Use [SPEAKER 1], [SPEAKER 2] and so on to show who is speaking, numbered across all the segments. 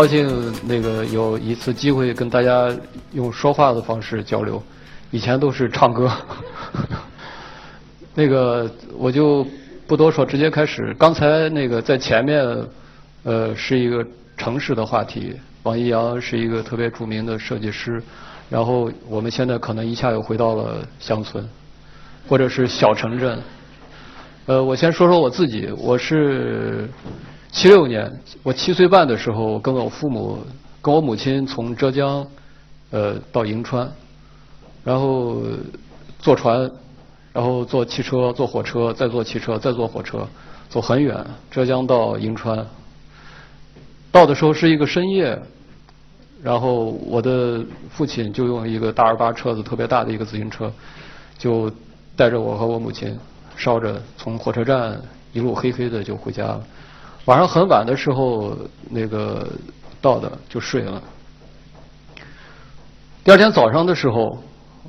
[SPEAKER 1] 高兴那个有一次机会跟大家用说话的方式交流，以前都是唱歌。那个我就不多说，直接开始。刚才那个在前面，呃，是一个城市的话题。王一阳是一个特别著名的设计师，然后我们现在可能一下又回到了乡村，或者是小城镇。呃，我先说说我自己，我是七六年，我七岁半的时候，跟我父母，跟我母亲从浙江，呃，到银川，然后坐船，然后坐汽车，坐火车，再坐汽车，再坐火车，走很远，浙江到银川。到的时候是一个深夜，然后我的父亲就用一个大二八车子，特别大的一个自行车，就带着我和我母亲，烧着从火车站一路黑黑的就回家了。晚上很晚的时候，那个到的就睡了。第二天早上的时候，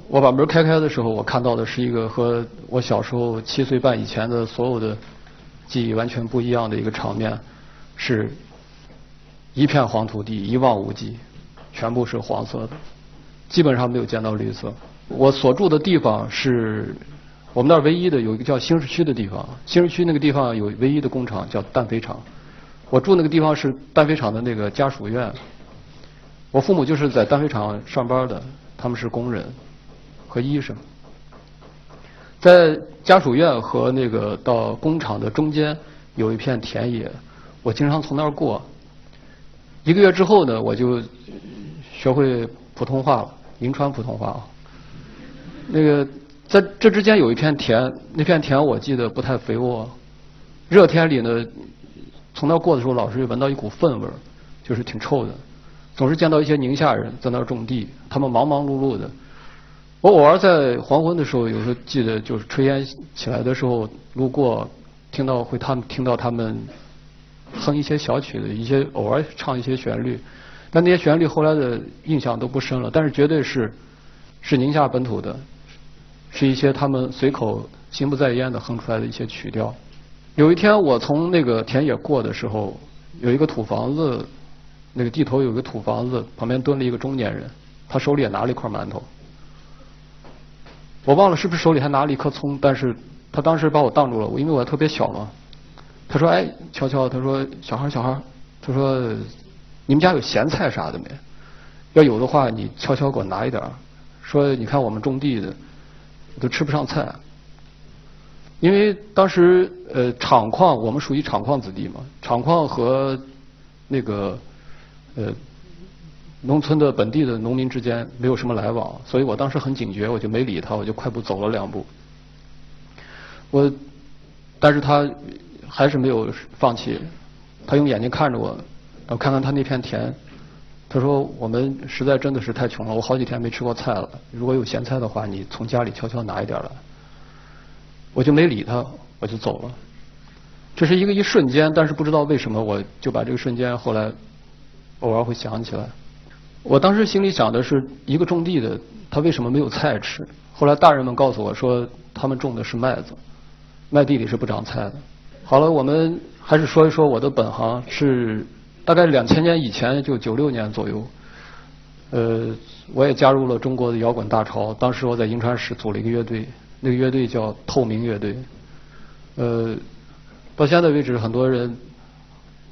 [SPEAKER 1] 我把门开开的时候，我看到的是一个和我小时候七岁半以前的所有的记忆完全不一样的一个场面，是。一片黄土地，一望无际，全部是黄色的，基本上没有见到绿色。我所住的地方是我们那儿唯一的有一个叫新市区的地方，新市区那个地方有唯一的工厂叫氮肥厂。我住那个地方是氮肥厂的那个家属院。我父母就是在氮肥厂上班的，他们是工人和医生。在家属院和那个到工厂的中间有一片田野，我经常从那儿过。一个月之后呢，我就学会普通话了，银川普通话啊。那个在这之间有一片田，那片田我记得不太肥沃。热天里呢，从那过的时候，老是闻到一股粪味儿，就是挺臭的。总是见到一些宁夏人在那儿种地，他们忙忙碌碌的。我偶尔在黄昏的时候，有时候记得就是炊烟起来的时候路过，听到会他们听到他们。哼一些小曲子，一些偶尔唱一些旋律，但那些旋律后来的印象都不深了。但是绝对是是宁夏本土的，是一些他们随口心不在焉的哼出来的一些曲调。有一天我从那个田野过的时候，有一个土房子，那个地头有个土房子，旁边蹲了一个中年人，他手里也拿了一块馒头。我忘了是不是手里还拿了一颗葱，但是他当时把我挡住了，我因为我特别小嘛。他说：“哎，悄悄，他说小孩小孩，他说你们家有咸菜啥的没？要有的话，你悄悄给我拿一点说你看我们种地的都吃不上菜，因为当时呃厂矿我们属于厂矿子弟嘛，厂矿和那个呃农村的本地的农民之间没有什么来往，所以我当时很警觉，我就没理他，我就快步走了两步。我，但是他。”还是没有放弃，他用眼睛看着我，然后看看他那片田，他说：“我们实在真的是太穷了，我好几天没吃过菜了。如果有咸菜的话，你从家里悄悄拿一点来。”我就没理他，我就走了。这是一个一瞬间，但是不知道为什么，我就把这个瞬间后来偶尔会想起来。我当时心里想的是一个种地的，他为什么没有菜吃？后来大人们告诉我说，他们种的是麦子，麦地里是不长菜的。好了，我们还是说一说我的本行是大概两千年以前，就九六年左右，呃，我也加入了中国的摇滚大潮。当时我在银川市组了一个乐队，那个乐队叫透明乐队。呃，到现在为止，很多人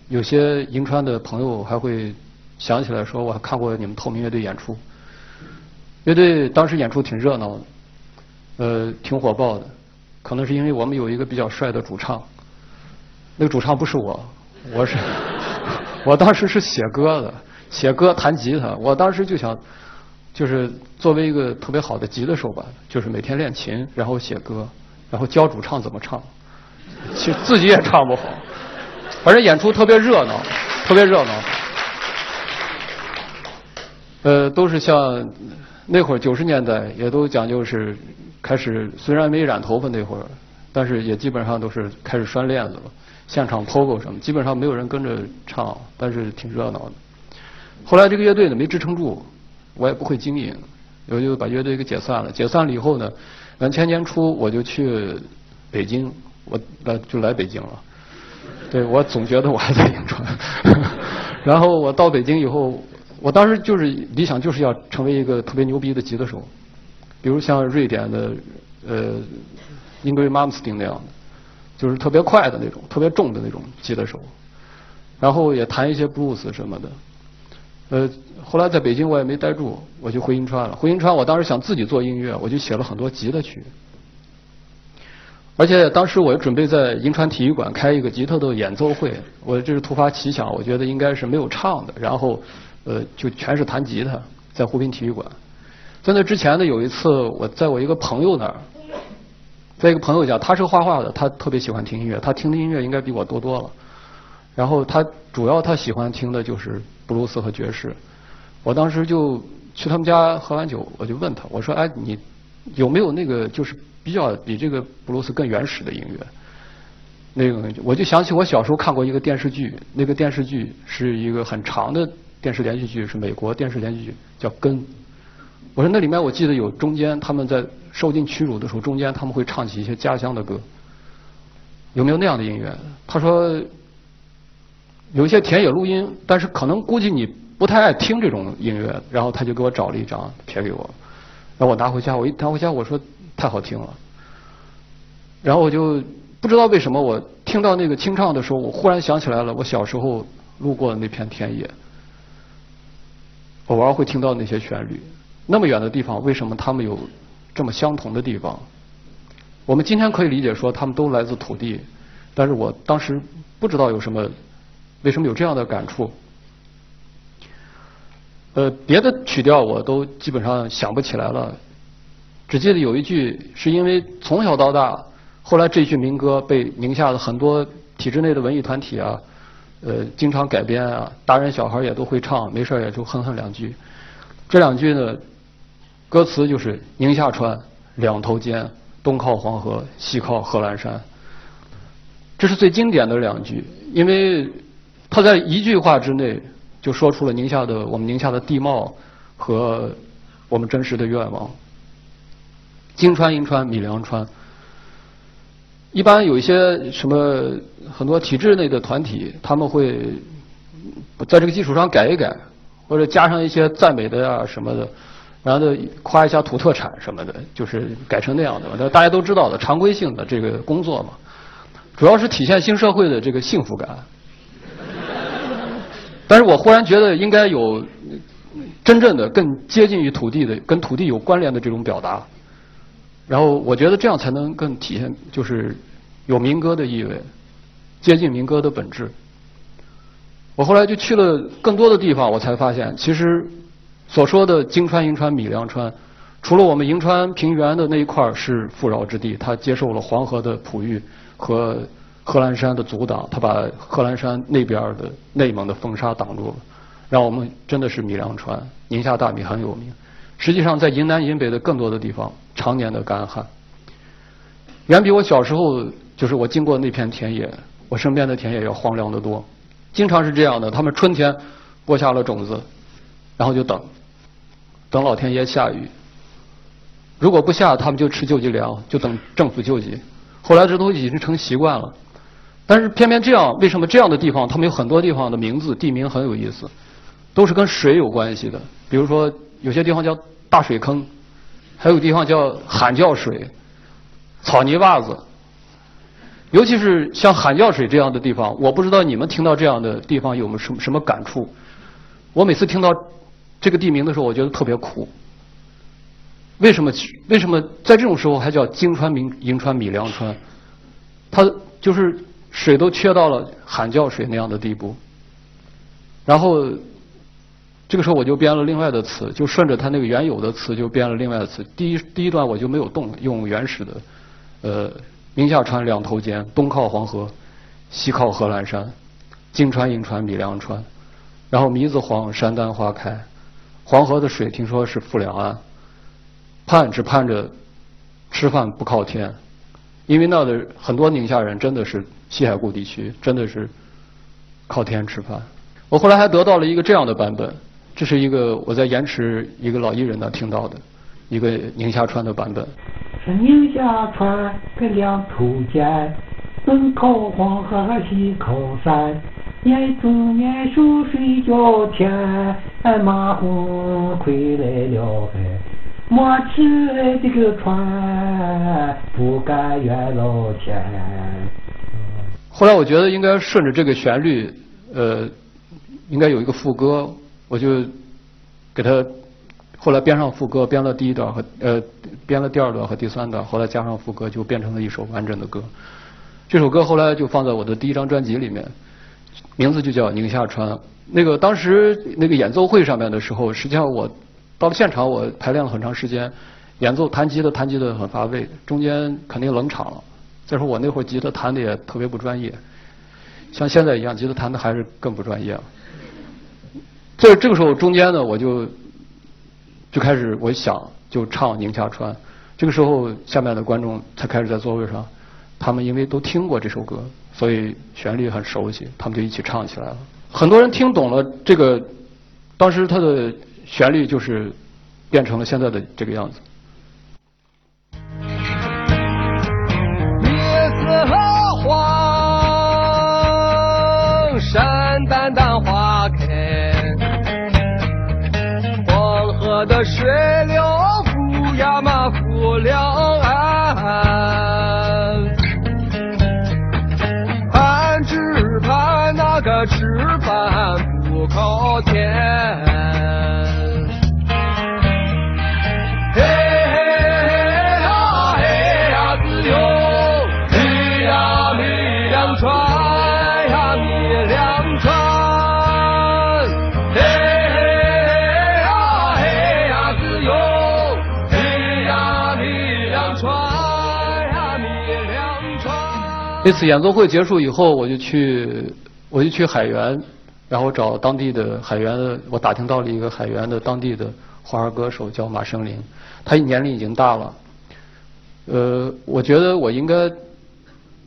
[SPEAKER 1] 有些银川的朋友还会想起来说，我还看过你们透明乐队演出。乐队当时演出挺热闹的，呃，挺火爆的，可能是因为我们有一个比较帅的主唱。那个主唱不是我，我是，我当时是写歌的，写歌弹吉他。我当时就想，就是作为一个特别好的吉他手吧，就是每天练琴，然后写歌，然后教主唱怎么唱，其实自己也唱不好。反正演出特别热闹，特别热闹。呃，都是像那会儿九十年代，也都讲究是开始，虽然没染头发那会儿，但是也基本上都是开始拴链子了。现场 POGO 什么，基本上没有人跟着唱，但是挺热闹的。后来这个乐队呢没支撑住，我也不会经营，我就把乐队给解散了。解散了以后呢，两千年初我就去北京，我来就来北京了。对我总觉得我还在银川，然后我到北京以后，我当时就是理想就是要成为一个特别牛逼的吉他手，比如像瑞典的呃英格瑞·马姆斯汀那样的，就是特别快的那种、特别重的那种吉他手。然后也弹一些布鲁斯什么的。呃，后来在北京我也没待住，我就回银川了。回银川，我当时想自己做音乐，我就写了很多吉他曲。而且当时我准备在银川体育馆开一个吉他的演奏会，我这是突发奇想，我觉得应该是没有唱的，然后呃就全是弹吉他，在湖滨体育馆。在那之前呢，有一次我在我一个朋友那儿，在一个朋友家，他是画画的，他特别喜欢听音乐，他听的音乐应该比我多多了。然后他主要他喜欢听的就是布鲁斯和爵士。我当时就去他们家喝完酒，我就问他，我说：“哎，你有没有那个就是？”比较比这个布鲁斯更原始的音乐，那个我就想起我小时候看过一个电视剧，那个电视剧是一个很长的电视连续剧，是美国电视连续剧，叫《根》。我说那里面我记得有中间他们在受尽屈辱的时候，中间他们会唱起一些家乡的歌，有没有那样的音乐？他说有一些田野录音，但是可能估计你不太爱听这种音乐，然后他就给我找了一张贴给我，然后我拿回家，我一拿回家我说。太好听了，然后我就不知道为什么，我听到那个清唱的时候，我忽然想起来了，我小时候路过的那片田野，偶尔会听到那些旋律。那么远的地方，为什么他们有这么相同的地方？我们今天可以理解说，他们都来自土地，但是我当时不知道有什么，为什么有这样的感触？呃，别的曲调我都基本上想不起来了。只记得有一句，是因为从小到大，后来这句民歌被宁夏的很多体制内的文艺团体啊，呃，经常改编啊，大人小孩也都会唱，没事也就哼哼两句。这两句呢，歌词就是“宁夏川，两头尖，东靠黄河，西靠贺兰山”。这是最经典的两句，因为他在一句话之内就说出了宁夏的我们宁夏的地貌和我们真实的愿望。金川、银川、米粮川，一般有一些什么很多体制内的团体，他们会在这个基础上改一改，或者加上一些赞美的呀什么的，然后就夸一下土特产什么的，就是改成那样的。那大家都知道的常规性的这个工作嘛，主要是体现新社会的这个幸福感。但是我忽然觉得应该有真正的更接近于土地的、跟土地有关联的这种表达。然后我觉得这样才能更体现，就是有民歌的意味，接近民歌的本质。我后来就去了更多的地方，我才发现，其实所说的金川、银川、米粮川，除了我们银川平原的那一块是富饶之地，它接受了黄河的哺育和贺兰山的阻挡，它把贺兰山那边的内蒙的风沙挡住了，让我们真的是米粮川，宁夏大米很有名。实际上，在银南、银北的更多的地方，常年的干旱，远比我小时候就是我经过那片田野，我身边的田野要荒凉得多。经常是这样的，他们春天播下了种子，然后就等，等老天爷下雨。如果不下，他们就吃救济粮，就等政府救济。后来这都已经成习惯了。但是偏偏这样，为什么这样的地方，他们有很多地方的名字、地名很有意思，都是跟水有关系的，比如说。有些地方叫大水坑，还有地方叫喊叫水、草泥洼子。尤其是像喊叫水这样的地方，我不知道你们听到这样的地方有没有什么什么感触。我每次听到这个地名的时候，我觉得特别苦。为什么？为什么在这种时候还叫金川、明银川、米粮川？它就是水都缺到了喊叫水那样的地步，然后。这个时候我就编了另外的词，就顺着它那个原有的词就编了另外的词。第一第一段我就没有动，用原始的，呃，宁夏川两头尖，东靠黄河，西靠贺兰山，金川银川米粮川，然后米子黄，山丹花开，黄河的水听说是富两岸，盼只盼着吃饭不靠天，因为那的很多宁夏人真的是西海固地区，真的是靠天吃饭。我后来还得到了一个这样的版本。这是一个我在延池一个老艺人那听到的一个宁夏川的版本。
[SPEAKER 2] 是宁夏川跟两头尖，东靠黄河西靠山，眼中面熟睡觉前，马虎回来了哎，莫吃这个船，不敢远老前。
[SPEAKER 1] 后来我觉得应该顺着这个旋律，呃，应该有一个副歌，我就给他后来编上副歌，编了第一段和呃编了第二段和第三段，后来加上副歌，就变成了一首完整的歌。这首歌后来就放在我的第一张专辑里面，名字就叫《宁夏川》。那个当时那个演奏会上面的时候，实际上我到了现场，我排练了很长时间，演奏弹吉他弹吉他很乏味，中间肯定冷场了。再说我那会儿吉他弹的也特别不专业，像现在一样，吉他弹的还是更不专业了。这这个时候中间呢，我就就开始我想就唱《宁夏川》。这个时候下面的观众才开始在座位上，他们因为都听过这首歌，所以旋律很熟悉，他们就一起唱起来了。很多人听懂了这个，当时它的旋律就是变成了现在的这个样子。
[SPEAKER 3] 那
[SPEAKER 1] 次演奏会结束以后，我就去，我就去海源，然后找当地的海源的，我打听到了一个海源的当地的花儿歌手，叫马生林，他年龄已经大了，呃，我觉得我应该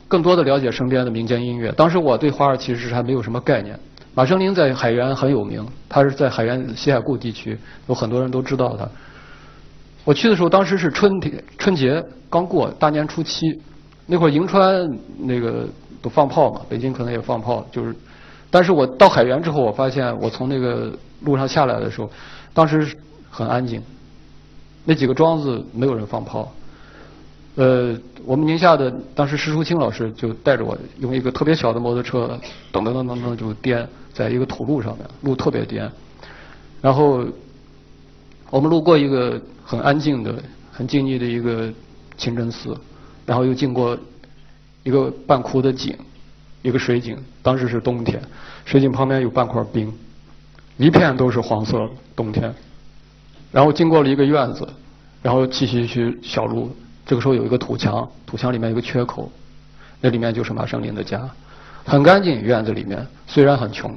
[SPEAKER 1] 更多的了解身边的民间音乐。当时我对花儿其实是还没有什么概念。马生林在海源很有名，他是在海源西海固地区，有很多人都知道他。我去的时候，当时是春天春节刚过，大年初七。那会儿银川那个都放炮嘛，北京可能也放炮，就是，但是我到海原之后，我发现我从那个路上下来的时候，当时很安静，那几个庄子没有人放炮，呃，我们宁夏的当时石淑清老师就带着我用一个特别小的摩托车，噔噔噔噔噔就颠在一个土路上面，路特别颠，然后我们路过一个很安静的、很静谧的一个清真寺。然后又经过一个半枯的井，一个水井，当时是冬天，水井旁边有半块冰，一片都是黄色冬天。然后经过了一个院子，然后继续去小路，这个时候有一个土墙，土墙里面有个缺口，那里面就是马生林的家，很干净院子里面，虽然很穷。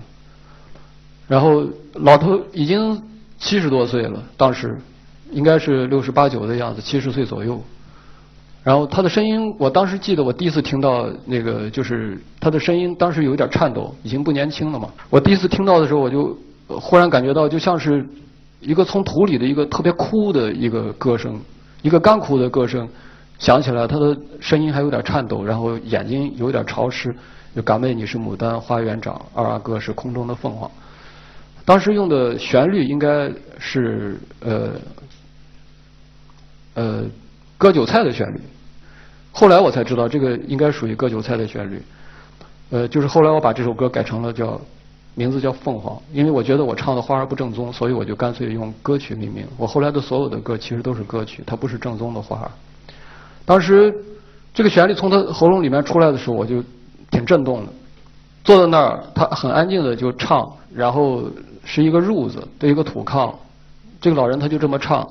[SPEAKER 1] 然后老头已经七十多岁了，当时应该是六十八九的样子，七十岁左右。然后他的声音，我当时记得我第一次听到那个，就是他的声音，当时有点颤抖，已经不年轻了嘛。我第一次听到的时候，我就忽然感觉到，就像是一个从土里的一个特别枯的一个歌声，一个干枯的歌声，想起来他的声音还有点颤抖，然后眼睛有点潮湿。就敢问你是牡丹花园长，二阿哥是空中的凤凰。当时用的旋律应该是呃呃割韭菜的旋律。后来我才知道，这个应该属于割韭菜的旋律。呃，就是后来我把这首歌改成了叫名字叫《凤凰》，因为我觉得我唱的花儿不正宗，所以我就干脆用歌曲命名。我后来的所有的歌其实都是歌曲，它不是正宗的花儿。当时这个旋律从他喉咙里面出来的时候，我就挺震动的。坐在那儿，他很安静的就唱，然后是一个褥子对一个土炕，这个老人他就这么唱，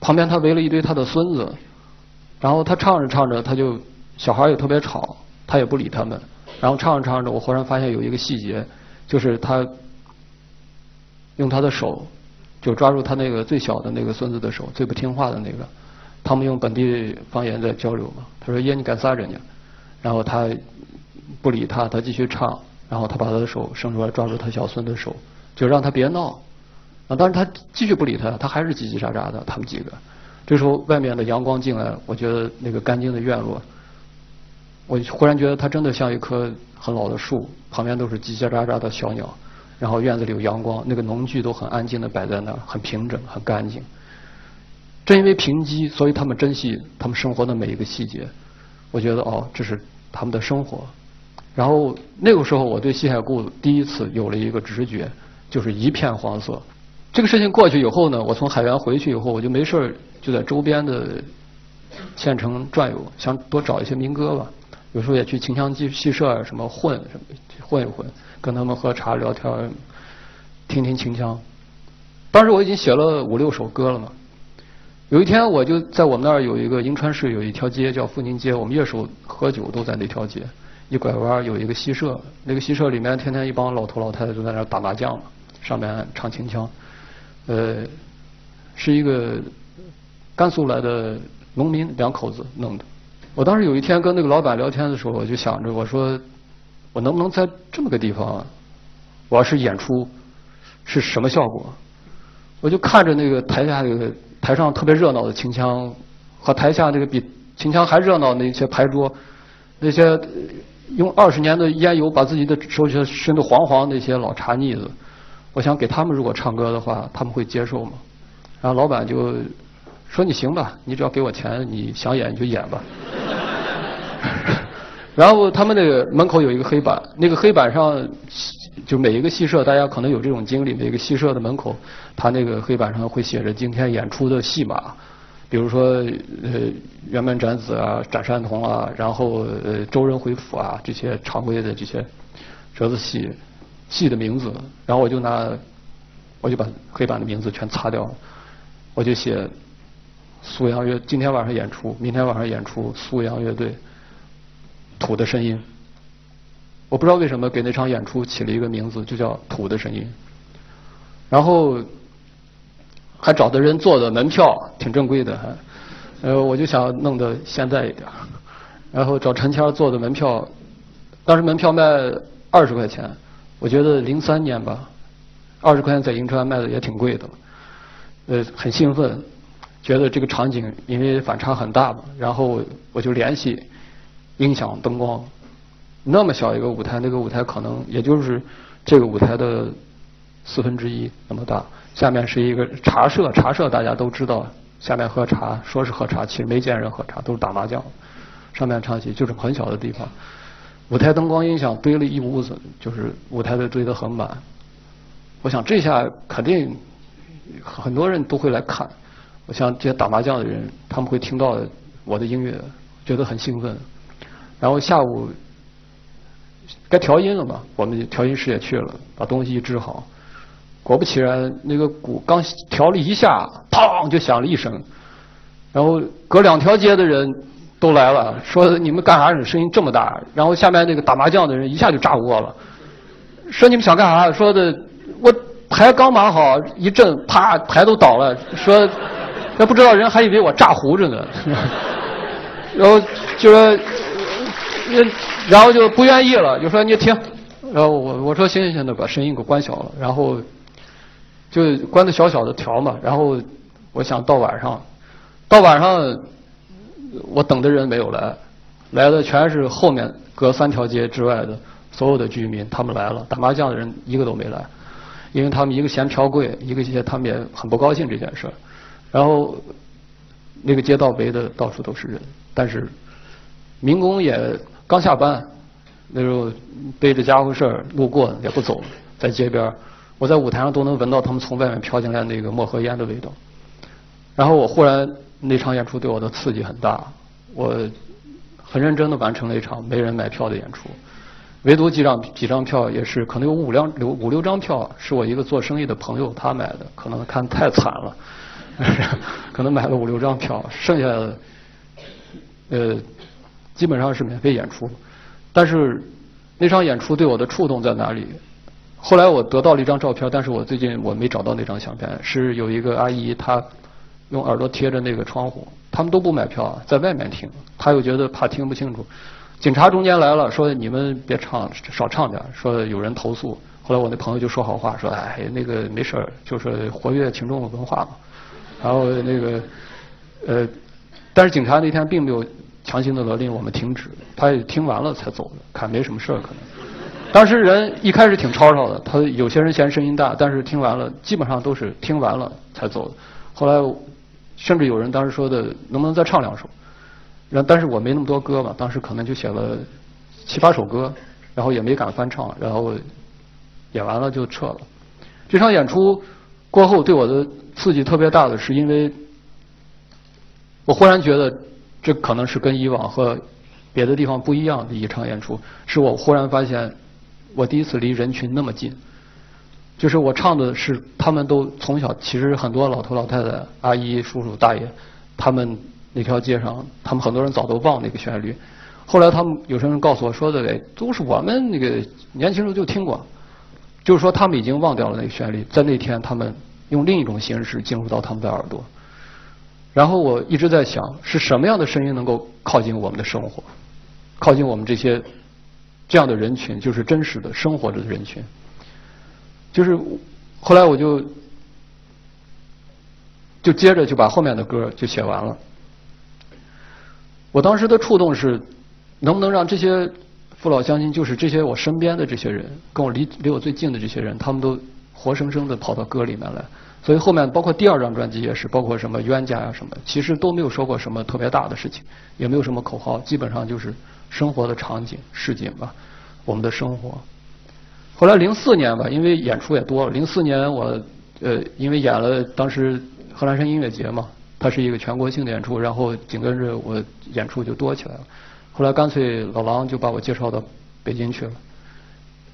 [SPEAKER 1] 旁边他围了一堆他的孙子。然后他唱着唱着，他就小孩也特别吵，他也不理他们。然后唱着唱着，我忽然发现有一个细节，就是他用他的手就抓住他那个最小的那个孙子的手，最不听话的那个。他们用本地方言在交流嘛。他说：“耶，你干啥着呢？”然后他不理他，他继续唱。然后他把他的手伸出来抓住他小孙的手，就让他别闹。啊，但是他继续不理他，他还是叽叽喳喳的。他们几个。这时候外面的阳光进来，我觉得那个干净的院落我忽然觉得它真的像一棵很老的树，旁边都是叽叽喳喳的小鸟，然后院子里有阳光，那个农具都很安静的摆在那儿，很平整，很干净。正因为贫瘠，所以他们珍惜他们生活的每一个细节。我觉得哦，这是他们的生活。然后那个时候，我对西海固第一次有了一个直觉，就是一片黄色。这个事情过去以后呢，我从海员回去以后，我就没事儿就在周边的县城转悠，想多找一些民歌吧。有时候也去秦腔戏戏社什么混什么混一混，跟他们喝茶聊天，听听秦腔。当时我已经写了五六首歌了嘛。有一天，我就在我们那儿有一个银川市有一条街叫富宁街，我们乐手喝酒都在那条街。一拐弯有一个戏社，那个戏社里面天天一帮老头老太太都在那儿打麻将嘛，上面唱秦腔。呃，是一个甘肃来的农民两口子弄的。我当时有一天跟那个老板聊天的时候，我就想着我说，我能不能在这么个地方，我要是演出是什么效果？我就看着那个台下那个。台上特别热闹的秦腔，和台下那个比秦腔还热闹那些牌桌，那些用二十年的烟油把自己的手心熏得黄黄那些老茶腻子，我想给他们如果唱歌的话，他们会接受吗？然后老板就说：“你行吧，你只要给我钱，你想演你就演吧。”然后他们那个门口有一个黑板，那个黑板上。就每一个戏社，大家可能有这种经历，每个戏社的门口，他那个黑板上会写着今天演出的戏码，比如说呃辕门斩子啊、斩山童啊，然后呃周人回府啊这些常规的这些折子戏戏的名字，然后我就拿我就把黑板的名字全擦掉了，我就写苏阳乐今天晚上演出，明天晚上演出苏阳乐队土的声音。我不知道为什么给那场演出起了一个名字，就叫《土的声音》。然后还找的人做的门票挺正规的，还呃，我就想弄得现代一点。然后找陈谦做的门票，当时门票卖二十块钱，我觉得零三年吧，二十块钱在银川卖的也挺贵的。呃，很兴奋，觉得这个场景因为反差很大嘛，然后我就联系音响灯光。那么小一个舞台，那个舞台可能也就是这个舞台的四分之一那么大。下面是一个茶社，茶社大家都知道，下面喝茶，说是喝茶，其实没见人喝茶，都是打麻将。上面唱戏就是很小的地方，舞台灯光音响堆了一屋子，就是舞台都堆得很满。我想这下肯定很多人都会来看。我想这些打麻将的人，他们会听到我的音乐，觉得很兴奋。然后下午。该调音了嘛？我们调音师也去了，把东西一支好。果不其然，那个鼓刚调了一下，砰就响了一声。然后隔两条街的人都来了，说你们干啥？声音这么大？然后下面那个打麻将的人一下就炸锅了，说你们想干啥？说的我牌刚码好，一震，啪，牌都倒了。说那不知道人还以为我炸胡着呢。然后就说。那然后就不愿意了，就说你停。然后我我说行行行，那把声音给关小了。然后就关的小小的调嘛。然后我想到晚上，到晚上我等的人没有来，来的全是后面隔三条街之外的所有的居民，他们来了。打麻将的人一个都没来，因为他们一个嫌票贵，一个嫌他们也很不高兴这件事。然后那个街道围的到处都是人，但是民工也。刚下班，那时候背着家伙事儿路过也不走，在街边我在舞台上都能闻到他们从外面飘进来那个墨盒烟的味道。然后我忽然那场演出对我的刺激很大，我很认真的完成了一场没人买票的演出，唯独几张几张票也是可能有五辆六五六张票是我一个做生意的朋友他买的，可能看太惨了，可能买了五六张票，剩下的呃。基本上是免费演出，但是那场演出对我的触动在哪里？后来我得到了一张照片，但是我最近我没找到那张相片。是有一个阿姨，她用耳朵贴着那个窗户，他们都不买票，在外面听，她又觉得怕听不清楚。警察中间来了，说你们别唱，少唱点，说有人投诉。后来我那朋友就说好话，说哎那个没事儿，就是活跃群众的文化嘛。然后那个呃，但是警察那天并没有。强行的勒令我们停止，他也听完了才走的，看没什么事儿可能。当时人一开始挺吵吵的，他有些人嫌声音大，但是听完了基本上都是听完了才走的。后来甚至有人当时说的能不能再唱两首，然但是我没那么多歌嘛，当时可能就写了七八首歌，然后也没敢翻唱，然后演完了就撤了。这场演出过后对我的刺激特别大的是因为，我忽然觉得这可能是跟以往和别的地方不一样的一场演出，是我忽然发现。我第一次离人群那么近，就是我唱的是他们都从小，其实很多老头老太太、阿姨、叔叔、大爷，他们那条街上，他们很多人早都忘那个旋律。后来他们有些人告诉我说的，都是我们那个年轻时候就听过，就是说他们已经忘掉了那个旋律，在那天他们用另一种形式进入到他们的耳朵。然后我一直在想，是什么样的声音能够靠近我们的生活，靠近我们这些。这样的人群就是真实的生活着的人群，就是后来我就就接着就把后面的歌就写完了。我当时的触动是，能不能让这些父老乡亲，就是这些我身边的这些人，跟我离离我最近的这些人，他们都活生生的跑到歌里面来。所以后面包括第二张专辑也是，包括什么冤家呀什么，其实都没有说过什么特别大的事情，也没有什么口号，基本上就是。生活的场景、市井吧，我们的生活。后来零四年吧，因为演出也多了。零四年我呃，因为演了当时贺兰山音乐节嘛，它是一个全国性的演出，然后紧跟着我演出就多起来了。后来干脆老狼就把我介绍到北京去了。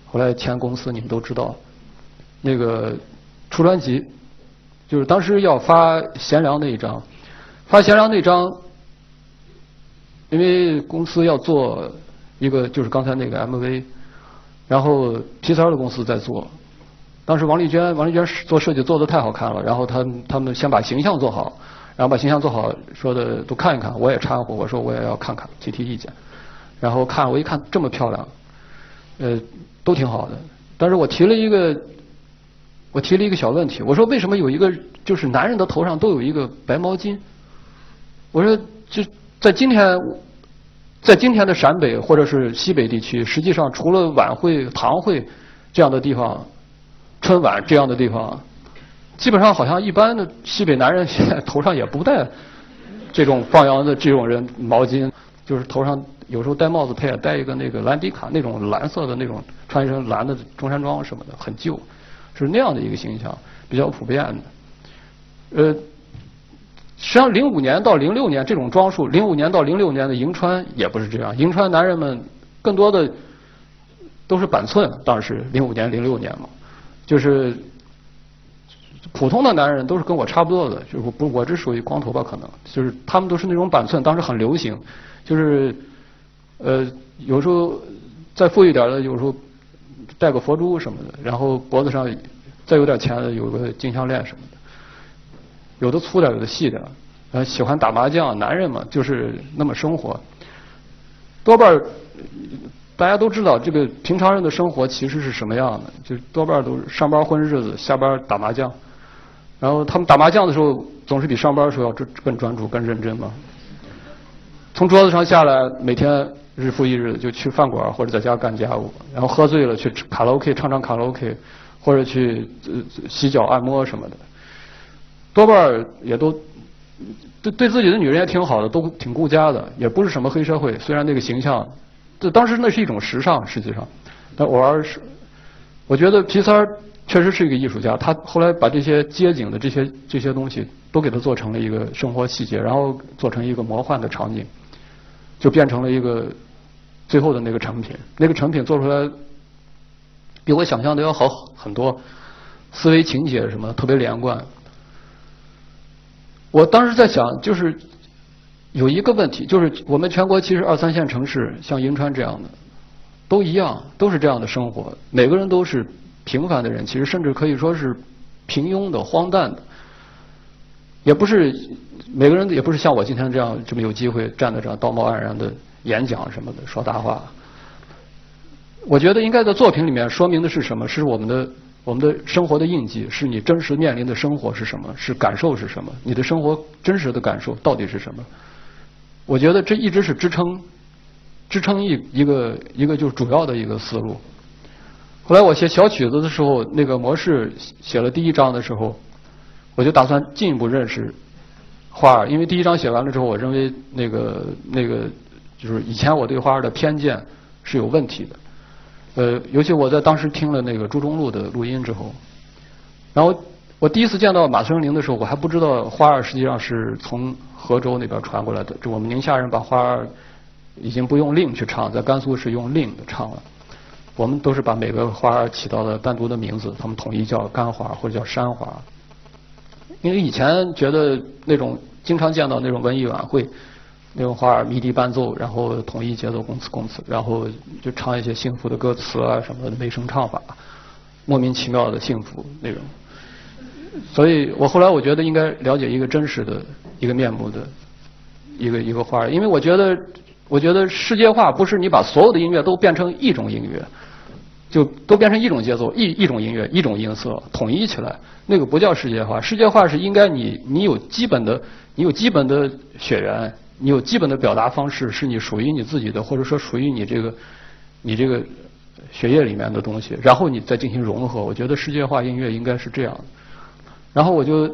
[SPEAKER 1] 后来签公司，你们都知道，那个出专辑，就是当时要发贤良那一张，发贤良那张。因为公司要做一个，就是刚才那个 MV，然后皮三的公司在做。当时王丽娟，王丽娟做设计做的太好看了，然后他他们先把形象做好，然后把形象做好，说的都看一看，我也掺和，我说我也要看看，提提意见。然后看我一看这么漂亮，呃，都挺好的。但是我提了一个，我提了一个小问题，我说为什么有一个就是男人的头上都有一个白毛巾？我说就。在今天，在今天的陕北或者是西北地区，实际上除了晚会、堂会这样的地方，春晚这样的地方，基本上好像一般的西北男人现在头上也不戴这种放羊的这种人毛巾，就是头上有时候戴帽子，他也戴一个那个兰迪卡那种蓝色的那种，穿一身蓝的中山装什么的，很旧，是那样的一个形象，比较普遍的，呃。实际上，零五年到零六年这种装束，零五年到零六年的银川也不是这样。银川男人们更多的都是板寸，当时零五年、零六年嘛，就是普通的男人都是跟我差不多的，就是不，我这属于光头吧？可能就是他们都是那种板寸，当时很流行，就是呃，有时候再富裕点的，有时候戴个佛珠什么的，然后脖子上再有点钱的，有个金项链什么的。有的粗点，有的细点，呃，喜欢打麻将，男人嘛就是那么生活。多半大家都知道，这个平常人的生活其实是什么样的？就多半都是上班混日子，下班打麻将。然后他们打麻将的时候，总是比上班的时候要更专注、更认真嘛。从桌子上下来，每天日复一日的就去饭馆或者在家干家务，然后喝醉了去卡拉 OK 唱唱卡拉 OK，或者去洗脚按摩什么的。多半也都对对自己的女人也挺好的，都挺顾家的，也不是什么黑社会。虽然那个形象，这当时那是一种时尚，实际上，但偶尔是，我觉得皮三儿确实是一个艺术家。他后来把这些街景的这些这些东西都给他做成了一个生活细节，然后做成一个魔幻的场景，就变成了一个最后的那个成品。那个成品做出来比我想象的要好很多，思维情节什么特别连贯。我当时在想，就是有一个问题，就是我们全国其实二三线城市，像银川这样的，都一样，都是这样的生活，每个人都是平凡的人，其实甚至可以说是平庸的、荒诞的，也不是每个人也不是像我今天这样这么有机会站在这道貌岸然的演讲什么的说大话。我觉得应该在作品里面说明的是什么？是我们的。我们的生活的印记是你真实面临的生活是什么？是感受是什么？你的生活真实的感受到底是什么？我觉得这一直是支撑支撑一一个一个就主要的一个思路。后来我写小曲子的时候，那个模式写了第一章的时候，我就打算进一步认识花儿，因为第一章写完了之后，我认为那个那个就是以前我对花儿的偏见是有问题的。呃，尤其我在当时听了那个朱中路的录音之后，然后我第一次见到马春玲的时候，我还不知道花儿实际上是从河州那边传过来的。就我们宁夏人把花儿已经不用令去唱，在甘肃是用令的唱了。我们都是把每个花儿起到了单独的名字，他们统一叫干花或者叫山花。因为以前觉得那种经常见到那种文艺晚会，那种花儿迷笛伴奏，然后统一节奏，公词公词，然后就唱一些幸福的歌词啊什么的美声唱法，莫名其妙的幸福那种。所以我后来我觉得应该了解一个真实的一个面目的一个一个花儿，因为我觉得我觉得世界化不是你把所有的音乐都变成一种音乐。就都变成一种节奏，一一种音乐，一种音色，统一起来，那个不叫世界化。世界化是应该你你有基本的，你有基本的血缘，你有基本的表达方式，是你属于你自己的，或者说属于你这个你这个血液里面的东西，然后你再进行融合。我觉得世界化音乐应该是这样。然后我就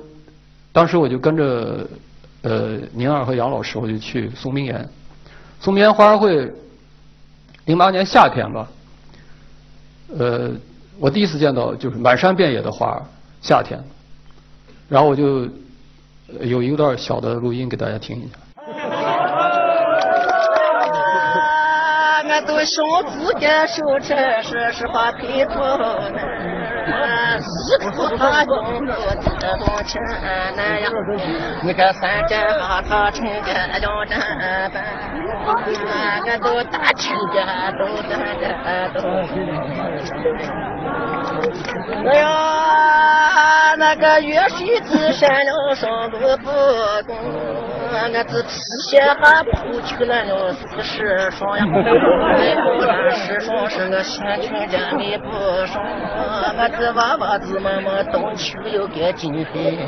[SPEAKER 1] 当时我就跟着呃宁儿和杨老师，我就去松明岩，松明岩花儿会，零八年夏天吧。呃，我第一次见到就是满山遍野的花，夏天。然后我就有一段小的录音给大家听一下。
[SPEAKER 4] 俺都小自个手车是实话皮头呢，一口他用了自动车那样，你看三针哈他成个两针半，俺都打成个都打个都。哎呀，那个月水子山了上路不公，俺只皮鞋还铺去了了四十双呀。哎，不然十双是个仙裙家没不双，俺这娃娃子妈妈冬秋又该金飞。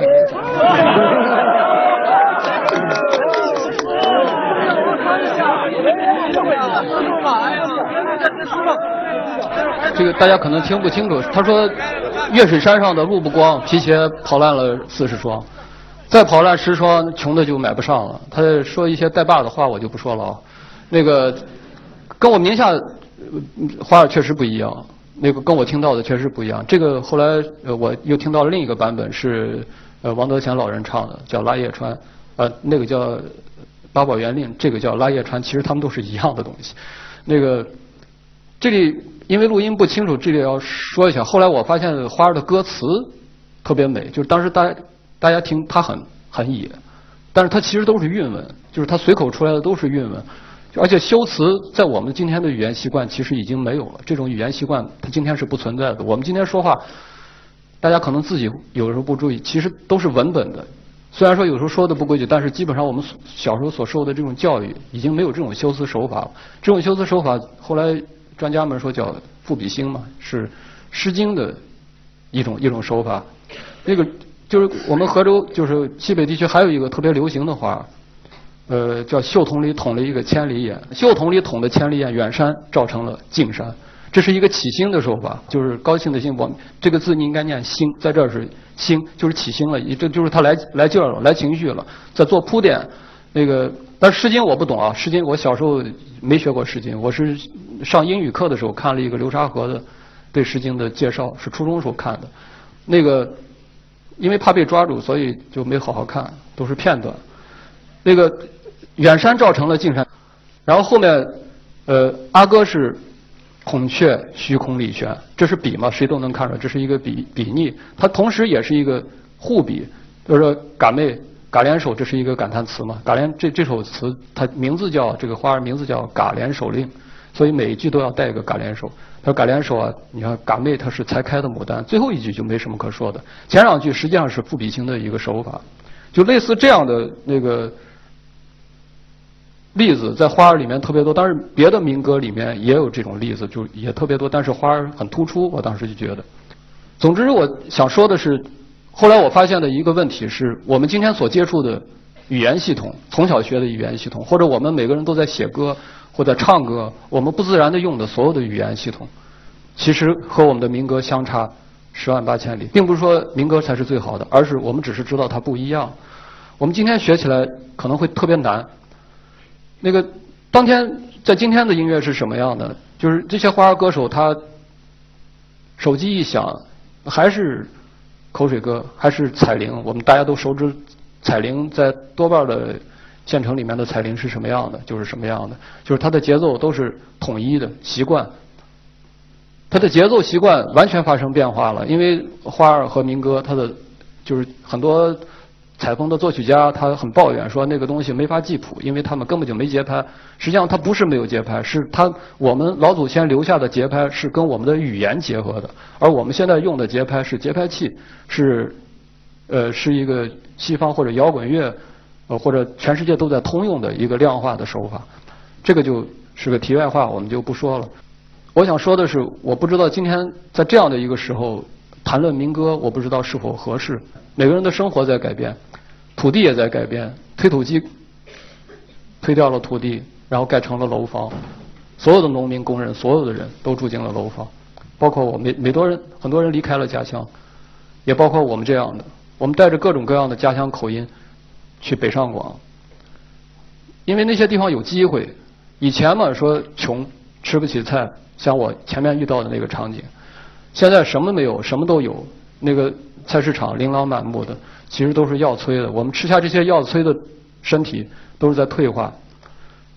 [SPEAKER 1] 这个大家可能听不清楚。他说，月水山上的路不光，皮鞋跑烂了四十双，再跑烂十双，穷的就买不上了。他说一些带把的话，我就不说了啊。那个跟我名下花儿确实不一样，那个跟我听到的确实不一样。这个后来呃我又听到了另一个版本，是呃王德强老人唱的，叫《拉叶川》，呃那个叫《八宝园令》，这个叫《拉叶川》，其实他们都是一样的东西。那个这里因为录音不清楚，这里要说一下。后来我发现花儿的歌词特别美，就是当时大家大家听它很很野，但是它其实都是韵文，就是它随口出来的都是韵文。而且修辞在我们今天的语言习惯其实已经没有了，这种语言习惯它今天是不存在的。我们今天说话，大家可能自己有的时候不注意，其实都是文本的。虽然说有时候说的不规矩，但是基本上我们小时候所受的这种教育已经没有这种修辞手法了。这种修辞手法后来专家们说叫赋比兴嘛，是《诗经》的一种一种手法。那个就是我们河州就是西北地区还有一个特别流行的话。呃，叫袖筒里捅了一个千里眼，袖筒里捅的千里眼，远山照成了近山，这是一个起兴的说法，就是高兴的兴。我这个字你应该念兴，在这儿是兴，就是起兴了，这就是他来来劲儿了，来情绪了，在做铺垫。那个，但《诗经》我不懂啊，《诗经》我小时候没学过《诗经》，我是上英语课的时候看了一个流沙河的对《诗经》的介绍，是初中时候看的。那个，因为怕被抓住，所以就没好好看，都是片段。那个。远山照成了近山，然后后面，呃，阿哥是孔雀虚空里悬，这是比嘛？谁都能看出来，这是一个比比拟。它同时也是一个互比，就是说嘎妹嘎联手，这是一个感叹词嘛？嘎联这这首词，它名字叫这个花儿名字叫嘎联手令，所以每一句都要带一个嘎联手。他说嘎联手啊，你看嘎妹它是才开的牡丹，最后一句就没什么可说的。前两句实际上是赋比兴的一个手法，就类似这样的那个。例子在花儿里面特别多，但是别的民歌里面也有这种例子，就也特别多。但是花儿很突出，我当时就觉得。总之，我想说的是，后来我发现的一个问题是我们今天所接触的语言系统，从小学的语言系统，或者我们每个人都在写歌或者唱歌，我们不自然的用的所有的语言系统，其实和我们的民歌相差十万八千里，并不是说民歌才是最好的，而是我们只是知道它不一样。我们今天学起来可能会特别难。那个当天在今天的音乐是什么样的？就是这些花儿歌手他手机一响，还是口水歌，还是彩铃。我们大家都熟知彩铃在多半的县城里面的彩铃是什么样的，就是什么样的，就是它的节奏都是统一的习惯。它的节奏习惯完全发生变化了，因为花儿和民歌，它的就是很多。采风的作曲家他很抱怨说那个东西没法记谱，因为他们根本就没节拍。实际上他不是没有节拍，是他我们老祖先留下的节拍是跟我们的语言结合的，而我们现在用的节拍是节拍器，是呃是一个西方或者摇滚乐呃或者全世界都在通用的一个量化的手法。这个就是个题外话，我们就不说了。我想说的是，我不知道今天在这样的一个时候谈论民歌，我不知道是否合适。每个人的生活在改变。土地也在改变，推土机推掉了土地，然后盖成了楼房。所有的农民、工人，所有的人都住进了楼房，包括我，每每多人，很多人离开了家乡，也包括我们这样的。我们带着各种各样的家乡口音去北上广，因为那些地方有机会。以前嘛，说穷，吃不起菜，像我前面遇到的那个场景。现在什么没有，什么都有，那个菜市场琳琅满目的。其实都是药催的，我们吃下这些药催的身体都是在退化。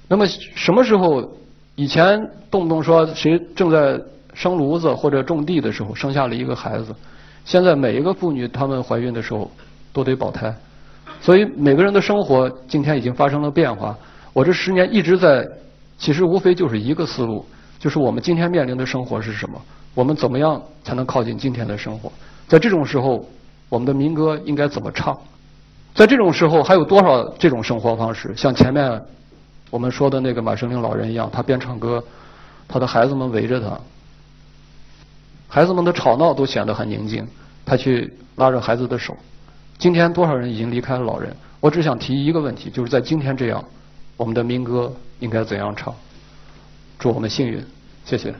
[SPEAKER 1] 那么什么时候？以前动不动说谁正在生炉子或者种地的时候生下了一个孩子，现在每一个妇女她们怀孕的时候都得保胎。所以每个人的生活今天已经发生了变化。我这十年一直在，其实无非就是一个思路，就是我们今天面临的生活是什么？我们怎么样才能靠近今天的生活？在这种时候。我们的民歌应该怎么唱？在这种时候，还有多少这种生活方式？像前面我们说的那个马生龄老人一样，他边唱歌，他的孩子们围着他，孩子们的吵闹都显得很宁静。他去拉着孩子的手。今天多少人已经离开了老人？我只想提一个问题，就是在今天这样，我们的民歌应该怎样唱？祝我们幸运，谢谢。